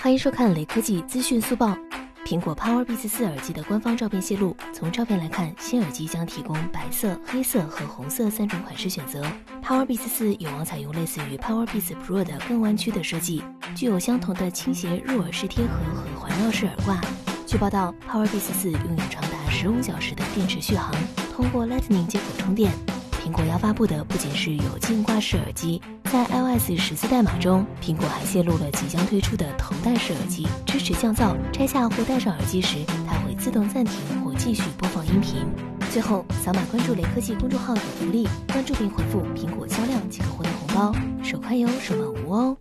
欢迎收看雷科技资讯速报。苹果 Powerbeats 四耳机的官方照片泄露，从照片来看，新耳机将提供白色、黑色和红色三种款式选择。Powerbeats 四有望采用类似于 Powerbeats Pro 的更弯曲的设计，具有相同的倾斜入耳式贴合和环绕式耳挂。据报道，Powerbeats 四拥有长达十五小时的电池续航，通过 Lightning 接口充电。苹果要发布的不仅是有镜挂式耳机，在 iOS 十四代码中，苹果还泄露了即将推出的头戴式耳机，支持降噪。拆下或戴上耳机时，它会自动暂停或继续播放音频。最后，扫码关注雷科技公众号有福利，关注并回复“苹果销量”即可获得红包，手快有，手慢无哦。